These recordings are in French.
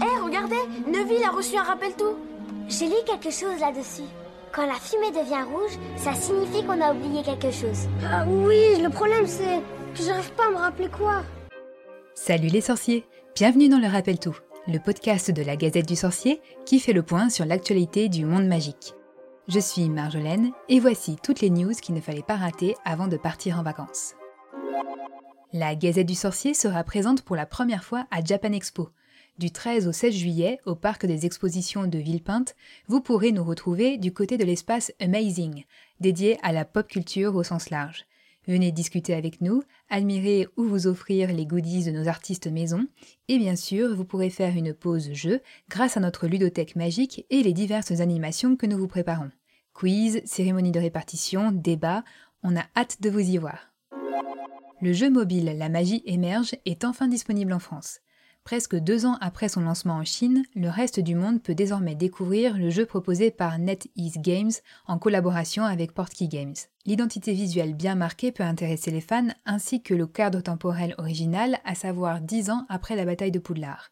Hé, regardez Neville a reçu un rappel tout J'ai lu quelque chose là-dessus. Quand la fumée devient rouge, ça signifie qu'on a oublié quelque chose. Ah oui, le problème c'est que j'arrive pas à me rappeler quoi. Salut les sorciers Bienvenue dans le Rappel Tout, le podcast de la Gazette du Sorcier qui fait le point sur l'actualité du monde magique. Je suis Marjolaine et voici toutes les news qu'il ne fallait pas rater avant de partir en vacances. La Gazette du Sorcier sera présente pour la première fois à Japan Expo. Du 13 au 16 juillet, au parc des expositions de Villepinte, vous pourrez nous retrouver du côté de l'espace Amazing, dédié à la pop culture au sens large. Venez discuter avec nous, admirer ou vous offrir les goodies de nos artistes maison, et bien sûr, vous pourrez faire une pause jeu grâce à notre ludothèque magique et les diverses animations que nous vous préparons. Quiz, cérémonie de répartition, débat, on a hâte de vous y voir. Le jeu mobile La magie émerge est enfin disponible en France. Presque deux ans après son lancement en Chine, le reste du monde peut désormais découvrir le jeu proposé par NetEase Games en collaboration avec Portkey Games. L'identité visuelle bien marquée peut intéresser les fans ainsi que le cadre temporel original, à savoir dix ans après la bataille de Poudlard.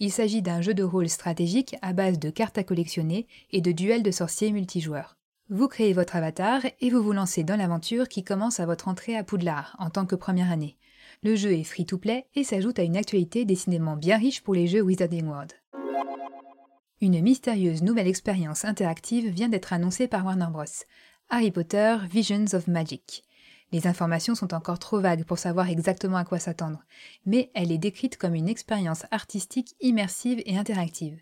Il s'agit d'un jeu de rôle stratégique à base de cartes à collectionner et de duels de sorciers multijoueurs. Vous créez votre avatar et vous vous lancez dans l'aventure qui commence à votre entrée à Poudlard en tant que première année. Le jeu est free-to-play et s'ajoute à une actualité décidément bien riche pour les jeux Wizarding World. Une mystérieuse nouvelle expérience interactive vient d'être annoncée par Warner Bros. Harry Potter Visions of Magic. Les informations sont encore trop vagues pour savoir exactement à quoi s'attendre, mais elle est décrite comme une expérience artistique immersive et interactive.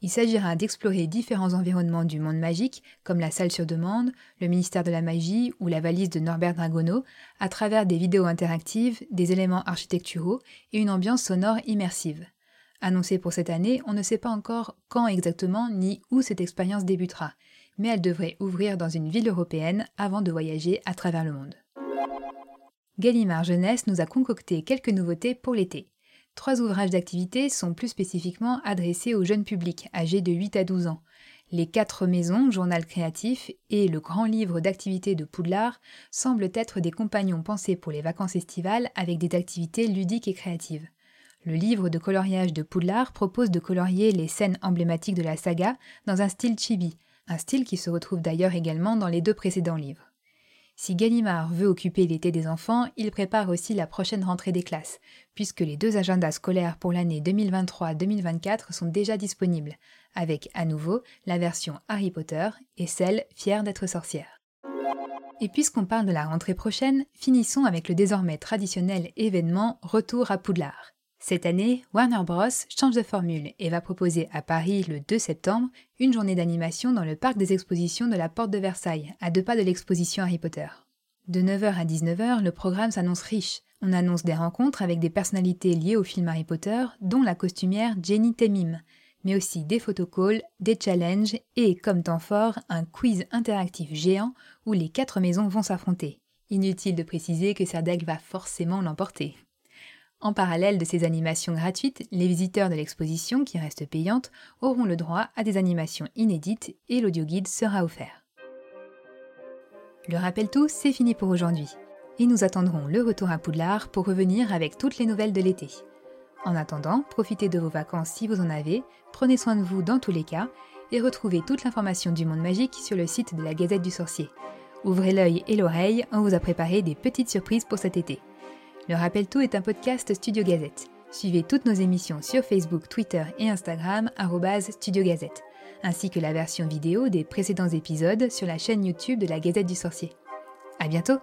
Il s'agira d'explorer différents environnements du monde magique, comme la salle sur demande, le ministère de la magie ou la valise de Norbert Dragono, à travers des vidéos interactives, des éléments architecturaux et une ambiance sonore immersive. Annoncée pour cette année, on ne sait pas encore quand exactement ni où cette expérience débutera, mais elle devrait ouvrir dans une ville européenne avant de voyager à travers le monde. Gallimard Jeunesse nous a concocté quelques nouveautés pour l'été. Trois ouvrages d'activité sont plus spécifiquement adressés au jeune public âgé de 8 à 12 ans. Les Quatre Maisons, journal créatif, et le Grand Livre d'activités de Poudlard semblent être des compagnons pensés pour les vacances estivales avec des activités ludiques et créatives. Le livre de coloriage de Poudlard propose de colorier les scènes emblématiques de la saga dans un style chibi, un style qui se retrouve d'ailleurs également dans les deux précédents livres. Si Gallimard veut occuper l'été des enfants, il prépare aussi la prochaine rentrée des classes, puisque les deux agendas scolaires pour l'année 2023-2024 sont déjà disponibles, avec à nouveau la version Harry Potter et celle Fière d'être sorcière. Et puisqu'on parle de la rentrée prochaine, finissons avec le désormais traditionnel événement Retour à Poudlard. Cette année, Warner Bros. change de formule et va proposer à Paris le 2 septembre une journée d'animation dans le parc des expositions de la Porte de Versailles, à deux pas de l'exposition Harry Potter. De 9h à 19h, le programme s'annonce riche. On annonce des rencontres avec des personnalités liées au film Harry Potter, dont la costumière Jenny Temim, mais aussi des photocalls, des challenges et, comme temps fort, un quiz interactif géant où les quatre maisons vont s'affronter. Inutile de préciser que Serdaigle va forcément l'emporter. En parallèle de ces animations gratuites, les visiteurs de l'exposition, qui reste payante, auront le droit à des animations inédites et l'audioguide sera offert. Le rappel tout, c'est fini pour aujourd'hui. Et nous attendrons le retour à Poudlard pour revenir avec toutes les nouvelles de l'été. En attendant, profitez de vos vacances si vous en avez, prenez soin de vous dans tous les cas, et retrouvez toute l'information du monde magique sur le site de la Gazette du Sorcier. Ouvrez l'œil et l'oreille, on vous a préparé des petites surprises pour cet été. Le Rappel Tout est un podcast Studio Gazette. Suivez toutes nos émissions sur Facebook, Twitter et Instagram, Studio Gazette, ainsi que la version vidéo des précédents épisodes sur la chaîne YouTube de la Gazette du Sorcier. À bientôt!